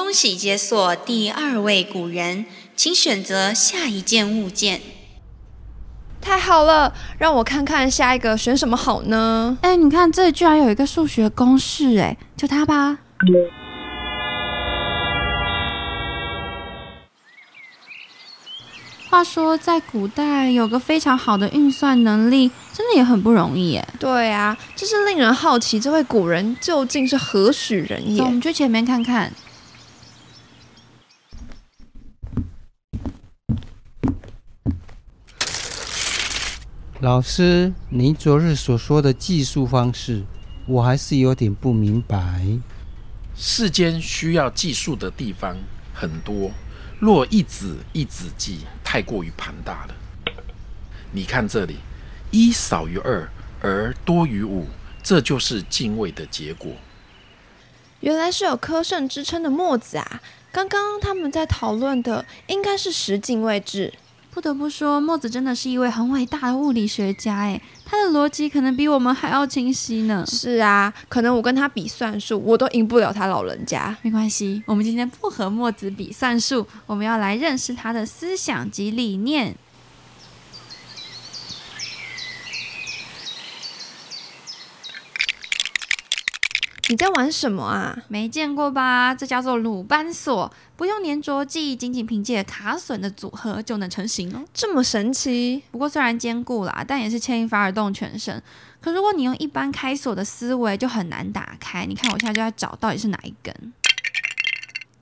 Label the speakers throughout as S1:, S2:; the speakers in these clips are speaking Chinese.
S1: 恭喜解锁第二位古人，请选择下一件物件。
S2: 太好了，让我看看下一个选什么好呢？
S3: 哎，你看这里居然有一个数学公式，哎，就它吧。话说，在古代有个非常好的运算能力，真的也很不容易耶。
S2: 对啊，这是令人好奇，这位古人究竟是何许人也？
S3: 我们去前面看看。
S4: 老师，您昨日所说的计数方式，我还是有点不明白。
S5: 世间需要计数的地方很多。若一子一子计，太过于庞大了。你看这里，一少于二而多于五，这就是进位的结果。
S2: 原来是有科圣之称的墨子啊！刚刚他们在讨论的应该是十进位制。
S3: 不得不说，墨子真的是一位很伟大的物理学家，诶，他的逻辑可能比我们还要清晰呢。
S2: 是啊，可能我跟他比算术，我都赢不了他老人家。
S3: 没关系，我们今天不和墨子比算术，我们要来认识他的思想及理念。
S2: 你在玩什么啊？
S3: 没见过吧？这叫做鲁班锁，不用粘着剂，仅仅凭借卡榫的组合就能成型哦。
S2: 这么神奇？
S3: 不过虽然坚固啦，但也是牵一发而动全身。可如果你用一般开锁的思维，就很难打开。你看我现在就在找到底是哪一根。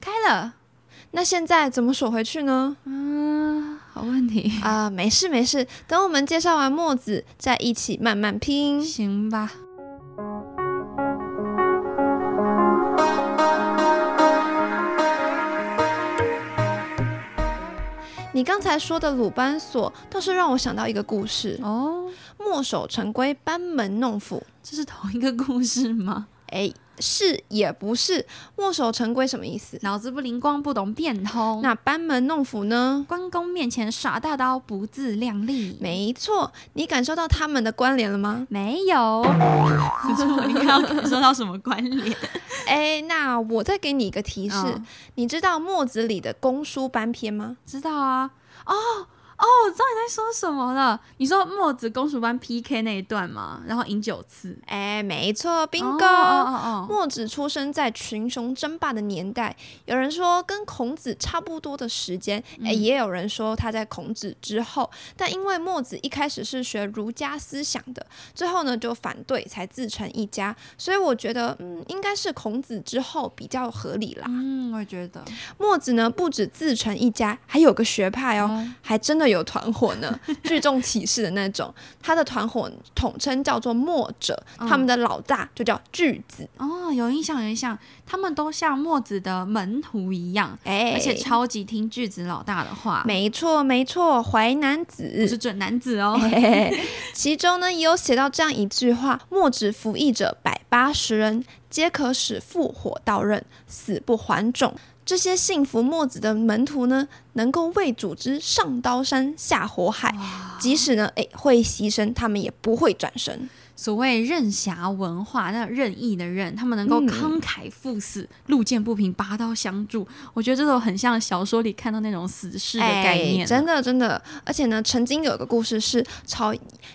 S3: 开了，
S2: 那现在怎么锁回去呢？
S3: 嗯，好问题
S2: 啊，没事没事，等我们介绍完墨子，再一起慢慢拼，
S3: 行吧？
S2: 你刚才说的鲁班锁倒是让我想到一个故事
S3: 哦，
S2: 墨守成规，班门弄斧，
S3: 这是同一个故事吗？
S2: 哎。是也不是，墨守成规什么意思？
S3: 脑子不灵光，不懂变通。
S2: 那班门弄斧呢？
S3: 关公面前耍大刀，不自量力。
S2: 没错，你感受到他们的关联了吗？
S3: 没有。你要感受到什么关联？
S2: 哎，那我再给你一个提示，你知道墨子里的公输班篇吗？
S3: 知道啊。哦。哦，我知道你在说什么了。你说墨子公主班 PK 那一段吗？然后赢九次。
S2: 哎，没错，bingo。墨子出生在群雄争霸的年代，有人说跟孔子差不多的时间，哎，也有人说他在孔子之后。但因为墨子一开始是学儒家思想的，最后呢就反对，才自成一家。所以我觉得，嗯，应该是孔子之后比较合理啦。
S3: 嗯，我也觉得。
S2: 墨子呢不止自成一家，还有个学派哦，还真的。有团伙呢，聚众起事的那种。他的团伙统称叫做墨者，他们的老大就叫巨子。
S3: 哦，有印象，有印象。他们都像墨子的门徒一样，哎，而且超级听巨子老大的话。
S2: 没错，没错，淮南子
S3: 是准男子哦。
S2: 其中呢，也有写到这样一句话：墨子服役者百八十人，皆可使复火到刃，死不还种。这些信服墨子的门徒呢，能够为组织上刀山下火海，即使呢，诶会牺牲，他们也不会转身。
S3: 所谓任侠文化，那任意的任，他们能够慷慨赴死，路见不平拔刀相助。我觉得这种很像小说里看到那种死士的概念，
S2: 真的真的。而且呢，曾经有个故事是，朝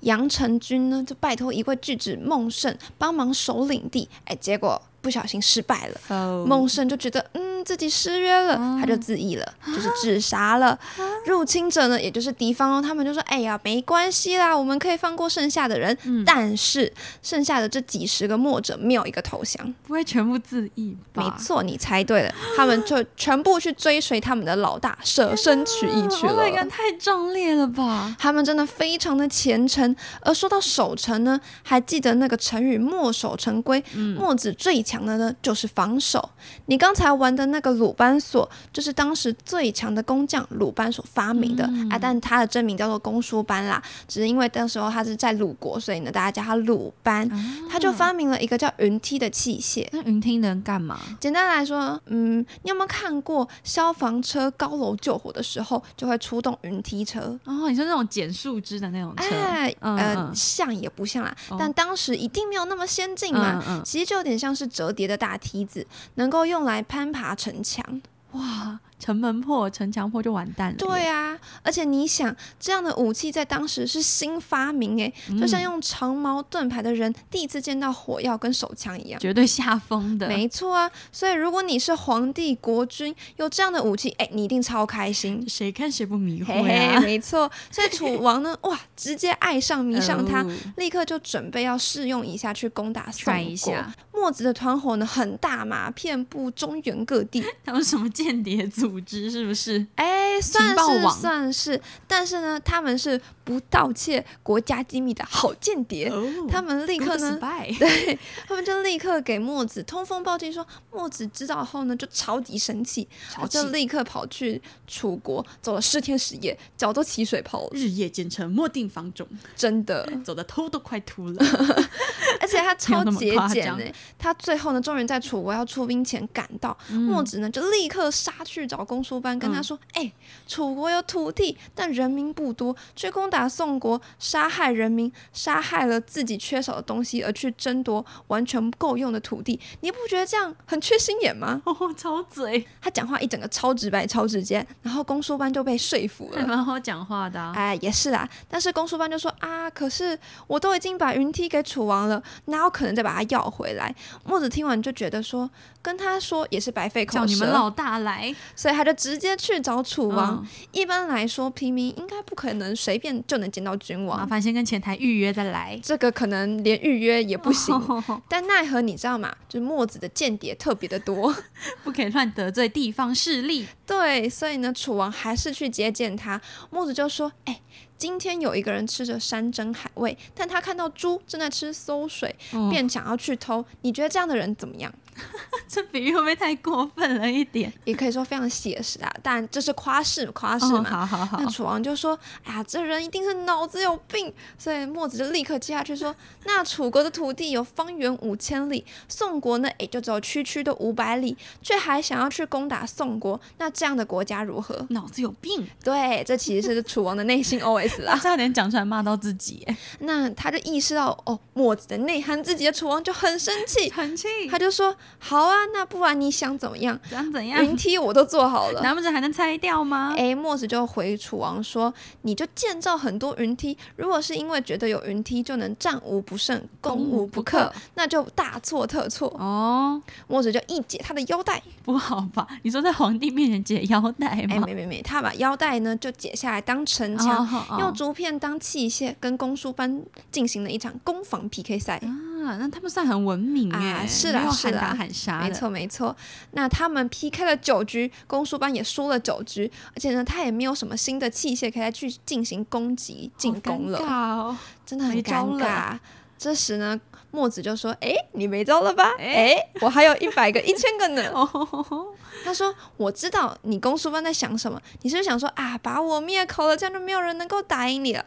S2: 杨成军呢，就拜托一位巨子孟胜帮忙守领地，哎，结果。不小心失败了，孟胜就觉得嗯自己失约了，他就自缢了，就是自杀了。入侵者呢，也就是敌方哦，他们就说：“哎呀，没关系啦，我们可以放过剩下的人。”但是剩下的这几十个墨者没有一个投降，
S3: 不会全部自缢。
S2: 没错，你猜对了，他们就全部去追随他们的老大，舍身取义去了。
S3: 那个太壮烈了吧！
S2: 他们真的非常的虔诚。而说到守城呢，还记得那个成语“墨守成规”？墨子最。强的呢，就是防守。你刚才玩的那个鲁班锁，就是当时最强的工匠鲁班所发明的、啊，但他的真名叫做公输班啦，只是因为那时候他是在鲁国，所以呢大家叫他鲁班。他就发明了一个叫云梯的器械。
S3: 那云梯能干嘛？
S2: 简单来说，嗯，你有没有看过消防车高楼救火的时候就会出动云梯车？
S3: 哦，你说那种捡树枝的那种车？
S2: 哎，
S3: 嗯
S2: 呃，
S3: 嗯
S2: 像也不像啦，
S3: 哦
S2: 但当时一定没有那么先进嘛。其实就有点像是折叠的大梯子，能够用来攀爬城墙。
S3: 哇，城门破，城墙破就完蛋了。
S2: 对，啊，而且你想，这样的武器在当时是新发明诶，就像用长矛盾牌的人第一次见到火药跟手枪一样。
S3: 绝对吓疯的。
S2: 没错啊，所以如果你是皇帝国君，有这样的武器，哎，你一定超开心。
S3: 谁看谁不迷
S2: 嘿
S3: 惑呀、
S2: 嘿，没错。所以楚王呢，哇，直接爱上迷上他，
S3: 哦
S2: 立刻就准备要试用一下去攻打宋国。
S3: 一下
S2: 墨子的团伙呢很大嘛，遍布中原各地。
S3: 他们什么间谍组织是不是？
S2: 哎，算是算是，但是呢，他们是不盗窃国家机密的好间谍。
S3: 哦
S2: 他们立刻呢，对他们就立刻给墨子通风报信说，墨子知道后呢，就超级生气，就立刻跑去楚国，走了十天十夜，脚都起水泡了，
S3: 日夜兼程，莫定防种，
S2: 真的。
S3: 走的头都快秃了。
S2: 而且他 超节俭呢，他最后呢，终于在楚国要出兵前赶到，墨子呢就立刻杀去找公输班，跟他说：“哎、楚国有土地，但人民不多，去攻打宋国，杀害人民，杀害了自己缺少的东西，而去争夺完全不够用的土地，你不觉得这样很缺心眼吗
S3: 哦，超嘴，？”
S2: 他讲话一整个超直白、超直接，然后公输班就被说服了。
S3: 还蛮好讲话的、啊。
S2: 哎，也是啦，但是公输班就说啊，可是我都已经把云梯给楚王了，哪有可能再把他要回来？墨子听完就觉得说，跟他说也是白费口舌，
S3: 叫你们老大来，
S2: 所以他就直接去找楚王。
S3: 嗯
S2: 一般来说，平民应该不可能随便就能见到君王
S3: 麻
S2: 王，
S3: 烦先跟前台预约再来。
S2: 这个可能连预约也不行。
S3: 哦
S2: 但奈何你知道吗？就是墨子的间谍特别的多，
S3: 不可以乱得罪地方势力。
S2: 对，所以呢，楚王还是去接见他。墨子就说：“哎、今天有一个人吃着山珍海味，但他看到猪正在吃馊水，
S3: 哦
S2: 便想要去偷。你觉得这样的人怎么样？
S3: 这比喻会不会太过分了一点？
S2: 也可以说非常写实啊，但这是夸饰，夸饰
S3: 哦，
S2: 嘛。
S3: 好好好
S2: 那，楚王就说：“哎呀，这人一定是脑子有病。”所以墨子就立刻接下去说：“那楚国的土地有方圆五千里，宋国呢，也就只有区区的五百里，却还想要去攻打宋国，那这样的国家如何
S3: 脑子有病，？”
S2: 对，这其实是楚王的内心 OS 啦。
S3: 差点讲出来骂到自己，哎
S2: 那他就意识到哦，墨子的内涵自己的楚王就很生气，
S3: 很气，
S2: 他就说：“好啊，那不然你想怎么样？
S3: 想怎样？
S2: 云梯我都做好了。”
S3: 难不成还能拆掉吗？
S2: 哎，墨子就回楚王说：“你就建造很多云梯，如果是因为觉得有云梯就能战无不胜、攻无不克，那就大错特错。
S3: 哦，
S2: 墨子就一解他的腰带，
S3: 不好吧？你说在皇帝面前解腰带
S2: 哎，
S3: 吗？
S2: 没没没，他把腰带呢就解下来当城墙，
S3: 哦哦
S2: 用竹片当器械，跟公输班进行了一场攻防 PK 赛。
S3: 啊，那他们算很文明哎、
S2: 啊是啦
S3: 没有
S2: 是
S3: 的，
S2: 没错没错，那他们 PK 了九局，公输班也输了九局，而且呢，他也没有什么新的器械可以再去进行攻击进攻了。真的很尴尬。这时呢，墨子就说：“哎，你没招了吧？
S3: 诶
S2: 哎，我还有一百个、一千个呢。
S3: 哦，”
S2: 他说：“我知道你公输班在想什么，你是不是想说啊，把我灭口了，这样就没有人能够打赢你了。”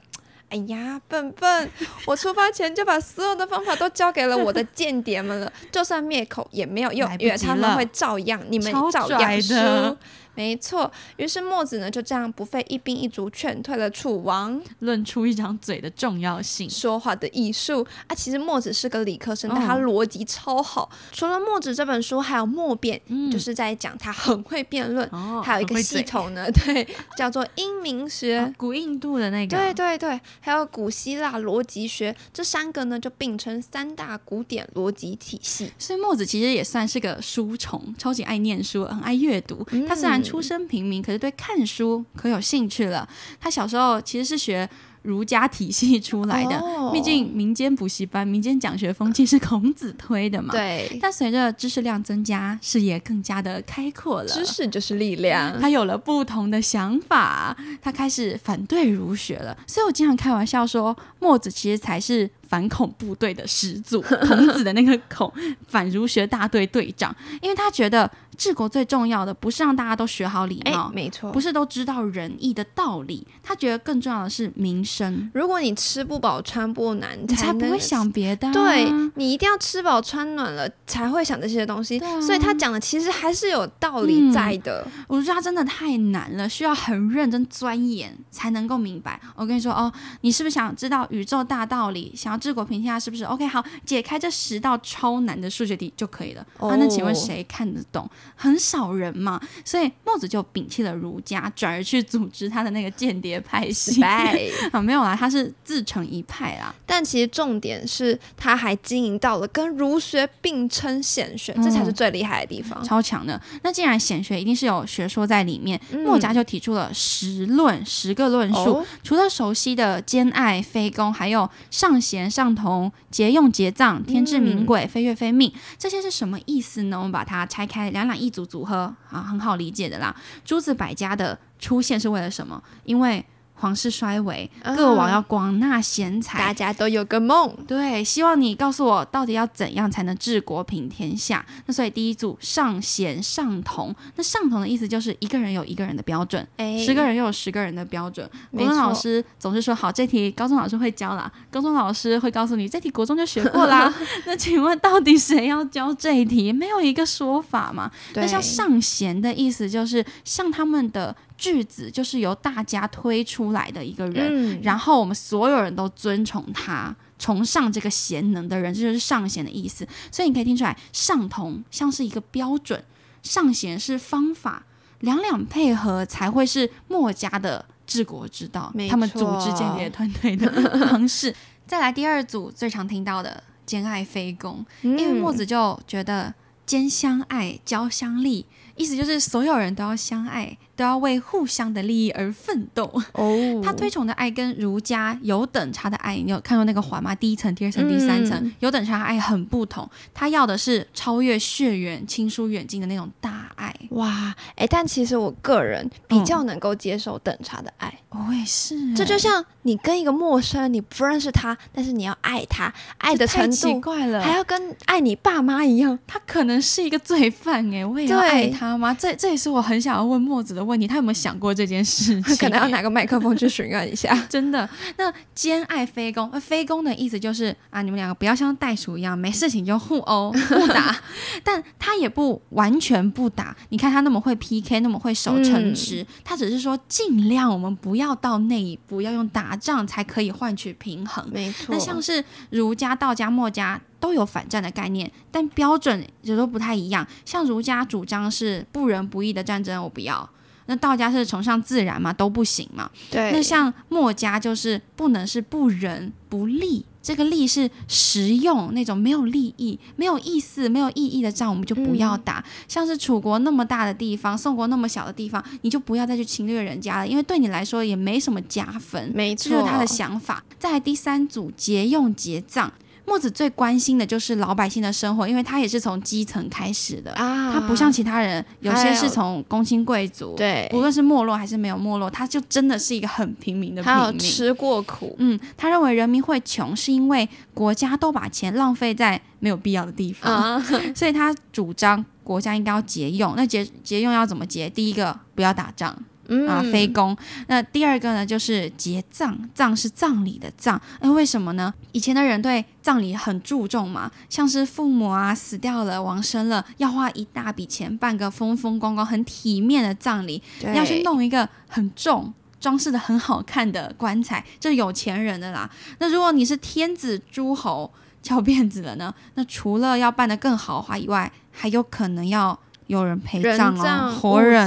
S2: 哎呀，笨笨！我出发前就把所有的方法都交给了我的间谍们了，就算灭口也没有用因为他们会照样，你们照
S3: 拽
S2: 样输
S3: 的。
S2: 没错，于是墨子呢就这样不费一兵一卒劝退了楚王。
S3: 论出一张嘴的重要性。
S2: 说话的艺术啊，其实墨子是个理科生，
S3: 哦
S2: 但他逻辑超好。除了墨子这本书，还有墨辩，就是在讲他很会辩论。
S3: 哦
S2: 还有一个系统呢，对，叫做英明学。
S3: 啊古印度的那个，
S2: 对对对，还有古希腊逻辑学，这三个呢就并称三大古典逻辑体系。
S3: 所以墨子其实也算是个书虫，超级爱念书，很爱阅读。
S2: 嗯
S3: 他虽然出身平民，可是对看书可有兴趣了。他小时候其实是学儒家体系出来的，
S2: 哦
S3: 毕竟民间补习班、民间讲学风气是孔子推的嘛。。
S2: 对，
S3: 但随着知识量增加，视野更加的开阔了。
S2: 知识就是力量。
S3: 他有了不同的想法，他开始反对儒学了。所以我经常开玩笑说，墨子其实才是反恐部队的始祖，孔子的那个孔反儒学大队队长，因为他觉得治国最重要的不是让大家都学好礼
S2: 哎
S3: 貌，，
S2: 没错，
S3: 不是都知道仁义的道理，他觉得更重要的是民生，
S2: 如果你吃不饱穿不暖，
S3: 你才不会想别的、啊。
S2: 对你一定要吃饱穿暖了，才会想这些东西。
S3: 啊
S2: 所以他讲的其实还是有道理在的。
S3: 我觉得他真的太难了，需要很认真钻研才能够明白。我跟你说哦，你是不是想知道宇宙大道理？想要治国平天下，是不是？OK，好，解开这十道超难的数学题就可以了。
S2: 哦
S3: 啊，那请问谁看得懂？很少人嘛，所以墨子就摒弃了儒家，转而去组织他的那个间谍派系。
S2: 拜。
S3: 啊，没有啦，他是自成一派啦。
S2: 但其实重点是，他还经营到了跟儒学并称显学，这才是最厉害的地方。
S3: 超强的。那既然显学一定是有学说在里面，
S2: 嗯
S3: 墨家就提出了十论，十个论述。
S2: 哦
S3: 除了熟悉的兼爱、非攻，还有上贤、上同、节用、节葬、天至、明鬼、飞月、飞命，这些是什么意思呢？我们把它拆开，两两一组组合啊，很好理解的啦。诸子百家的出现是为了什么？因为皇室衰微，各王要广纳贤才，
S2: 大家都有个梦，
S3: 对，希望你告诉我到底要怎样才能治国平天下。那所以第一组上贤上同，那上同的意思就是一个人有一个人的标准，
S2: 哎
S3: 十个人又有十个人的标准。
S2: 没
S3: 国中老师总是说好这题高中老师会教啦，高中老师会告诉你这题国中就学过啦。那请问到底谁要教这一题？没有一个说法嘛？那
S2: 对
S3: 像上贤的意思就是像他们的句子就是由大家推出来的一个人，
S2: 嗯
S3: 然后我们所有人都尊崇他。崇尚这个贤能的人，这就是上贤的意思。所以你可以听出来，上同像是一个标准，上贤是方法，两两配合才会是墨家的治国之道
S2: 没。
S3: 他们组织
S2: 错
S3: 间谍团队的 方式。再来第二组最常听到的兼爱非攻，因为墨子就觉得兼相爱，交相利，意思就是所有人都要相爱，都要为互相的利益而奋斗。
S2: 哦，
S3: 他推崇的爱跟儒家有等差的爱，你有看过那个环吗？第一层、第二层、第三层，
S2: 嗯
S3: 有等差的爱很不同。他要的是超越血缘、亲疏远近的那种大爱。
S2: 哇，哎，但其实我个人比较能够接受等差的爱，
S3: 我也是，
S2: 这就像你跟一个陌生人，你不认识他，但是你要爱他，爱的程
S3: 太奇
S2: 度
S3: 怪了，
S2: 还要跟爱你爸妈一样。
S3: 他可能是一个罪犯哎，我也要
S2: 对
S3: 爱他吗？这这也是我很想要问墨子的问题，他有没有想过这件事情？
S2: 可能要拿个麦克风去询问一下。
S3: 真的，那兼爱非攻，那，非攻的意思就是啊，你们两个不要像袋鼠一样，没事情就互殴互打，但他也不完全不打。你看他那么会 PK，那么会守城池，他只是说尽量我们不要到那一步，要用打仗才可以换取平衡。
S2: 没错
S3: 那像是儒家、道家、墨家都有反战的概念，但标准也都不太一样。像儒家主张是不仁不义的战争，我不要。那道家是崇尚自然嘛，都不行嘛。
S2: 对，
S3: 那像墨家就是不能是不仁不利，这个利是实用那种没有利益、没有意思、没有意义的仗，我们就不要打。像是楚国那么大的地方，宋国那么小的地方，你就不要再去侵略人家了，因为对你来说也没什么加分。
S2: 没错，
S3: 这就是他的想法。再来第三组节用节葬，墨子最关心的就是老百姓的生活，因为他也是从基层开始的。
S2: 啊，
S3: 他不像其他人，有些是从公卿贵族，
S2: 对，
S3: 无论是没落还是没有没落，他就真的是一个很平民的
S2: 还有。吃过苦，
S3: 嗯，他认为人民会穷，是因为国家都把钱浪费在没有必要的地方，
S2: 啊，
S3: 所以他主张国家应该要节用。那节节用要怎么节？第一个不要打仗，
S2: 嗯
S3: 啊，非公。那第二个呢，就是结葬，葬是葬礼的葬。那为什么呢？以前的人对葬礼很注重嘛，像是父母啊死掉了、亡生了，要花一大笔钱办个风风光光、很体面的葬礼，
S2: 对
S3: 要去弄一个很重。装饰的很好看的棺材，这是有钱人的啦。那如果你是天子诸侯翘辫子了呢？那除了要办得更豪华以外，还有可能要有人陪葬哦，
S2: 葬、
S3: 活人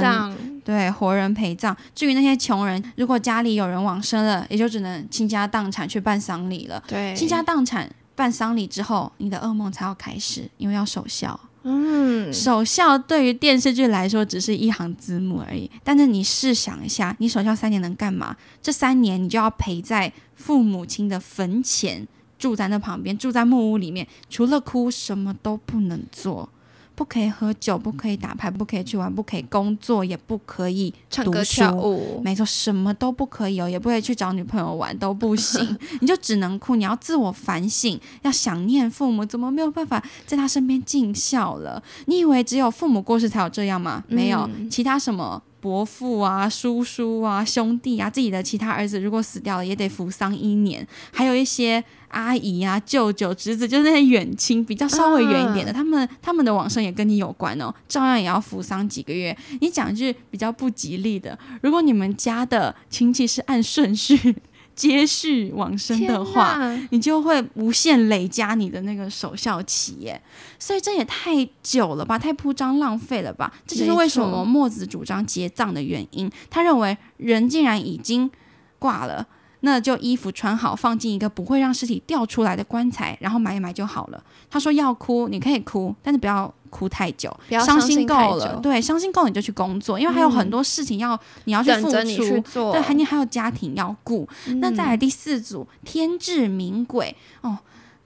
S3: 对，活人陪葬。至于那些穷人，如果家里有人往生了，也就只能倾家荡产去办丧礼了。
S2: 对，
S3: 倾家荡产办丧礼之后，你的噩梦才要开始，因为要守孝。
S2: 嗯，
S3: 守孝对于电视剧来说只是一行字幕而已，但是你试想一下，你守孝三年能干嘛？这三年你就要陪在父母亲的坟前，住在那旁边，住在木屋里面，除了哭什么都不能做。不可以喝酒，不可以打牌，不可以去玩，不可以工作，也不可以
S2: 唱歌跳舞，
S3: 没错，什么都不可以哦，也不可以去找女朋友玩，都不行。你就只能哭，你要自我反省，要想念父母，怎么没有办法在他身边尽孝了？你以为只有父母过世才有这样吗？没有，
S2: 嗯
S3: 其他什么。伯父啊、叔叔啊、兄弟啊，自己的其他儿子如果死掉了，也得服丧一年。还有一些阿姨啊、舅舅、侄子，就是那些远亲，比较稍微远一点的，他们他们的往生也跟你有关哦，照样也要服丧几个月。你讲一句比较不吉利的，如果你们家的亲戚是按顺序接续往生的话，你就会无限累加你的那个守孝期耶，所以这也太久了吧，太铺张浪费了吧？这就是为什么墨子主张结葬的原因。他认为人竟然已经挂了，那就衣服穿好，放进一个不会让尸体掉出来的棺材，然后埋一埋就好了。他说要哭，你可以哭，但是不要哭太久，
S2: 不要
S3: 伤
S2: 伤心
S3: 够了，对，伤心够了你就去工作，因为还有很
S2: 嗯
S3: 多事情要、你要去付出。对，还你还有家庭要顾，那再
S2: 嗯
S3: 来第四组天志明鬼。哦，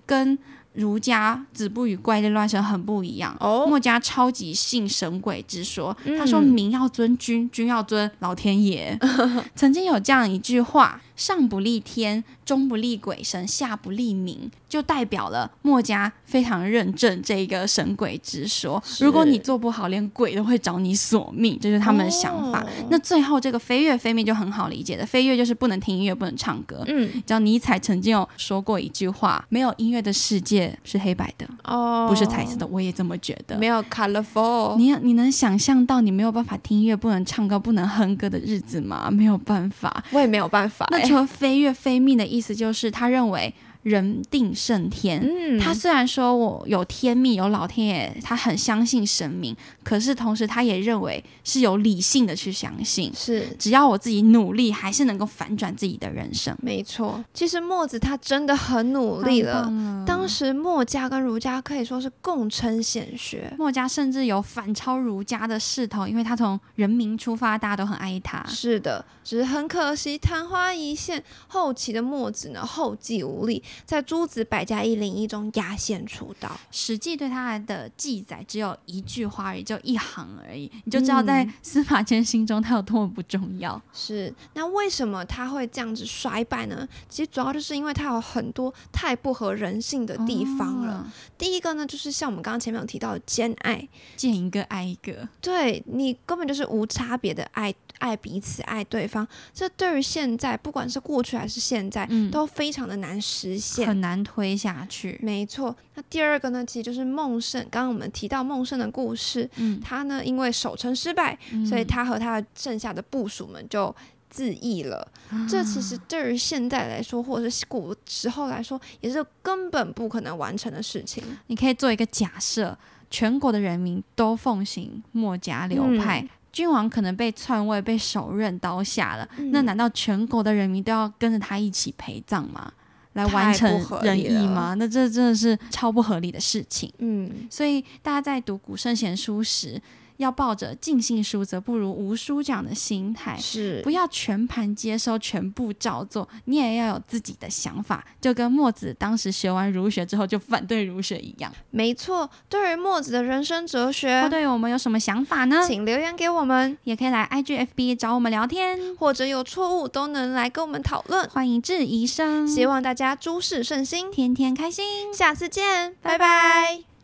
S3: 跟儒家子不语怪力乱神很不一样。
S2: 哦
S3: 墨家超级信神鬼之说，他说
S2: 嗯
S3: 民要尊君，君要尊老天爷。曾经有这样一句话：上不立天，中不立鬼神，下不立民，就代表了墨家非常认证这个神鬼之说。如果你做不好，连鬼都会找你索命，这是他们的想法。
S2: 哦
S3: 那最后这个飞跃飞命就很好理解的，飞跃就是不能听音乐，不能唱歌。
S2: 嗯
S3: 你知道尼采曾经有说过一句话：没有音乐的世界是黑白的，
S2: 哦，
S3: 不是彩色的。我也这么觉得。
S2: 没有 colorful，
S3: 你你能想象到你没有办法听音乐、不能唱歌、不能哼歌的日子吗？没有办法。
S2: 我也没有办法欸。
S3: 那除了飞跃飞命的意意思，就是他认为人定胜天。
S2: 嗯，
S3: 他虽然说我有天命，有老天爷，他很相信神明，可是同时他也认为是有理性的去相信，
S2: 是
S3: 只要我自己努力，还是能够反转自己的人生。
S2: 没错。其实墨子他真的很努力了当时墨家跟儒家可以说是共称显学。
S3: 墨家甚至有反超儒家的势头，因为他从人民出发，大家都很爱他。
S2: 是的，只是很可惜，昙花一现。后期的墨子呢，后继无力，在诸子百家一零一中压线出道。
S3: 《史记》对他的记载只有一句话而已，就一行而已，你就知道在
S2: 嗯
S3: 司马迁心中他有多么不重要。
S2: 是，那为什么他会这样子衰败呢？其实主要就是因为他有很多太不合人性的地方了。
S3: 哦
S2: 第一个呢，就是像我们刚刚前面有提到的兼爱，
S3: 见一个爱一个，
S2: 对你根本就是无差别的爱爱彼此爱对方，这对于现在不管是过去还是现在，
S3: 嗯
S2: 都非常的难实现。
S3: 很难推下去。
S2: 没错，那第二个呢，其实就是孟胜。刚刚我们提到孟胜的故事，
S3: 嗯，
S2: 他呢因为守城失败，所以
S3: 嗯
S2: 他和他的剩下的部属们就自缢了。这其实对于现在来说，或者是古时候来说，也是根本不可能完成的事情。
S3: 你可以做一个假设，全国的人民都奉行墨家流派。
S2: 嗯
S3: 君王可能被篡位、被手刃刀下了，
S2: 嗯
S3: 那难道全国的人民都要跟着他一起陪葬吗？来完成仁义
S2: 了
S3: 吗？那这真的是超不合理的事情。
S2: 嗯，
S3: 所以大家在读古圣贤书时，要抱着尽信书则不如无书这样的心态，
S2: 是
S3: 不要全盘接收、全部照做，你也要有自己的想法，就跟墨子当时学完儒学之后就反对儒学一样。
S2: 没错。对于墨子的人生哲学，
S3: 或对于我们有什么想法呢？
S2: 请留言给我们，
S3: 也可以来 IGFB 找我们聊天，
S2: 或者有错误都能来跟我们讨论。
S3: 欢迎质疑声，
S2: 希望大家诸事顺心，
S3: 天天开心。
S2: 下次见，拜
S3: 拜拜
S2: 拜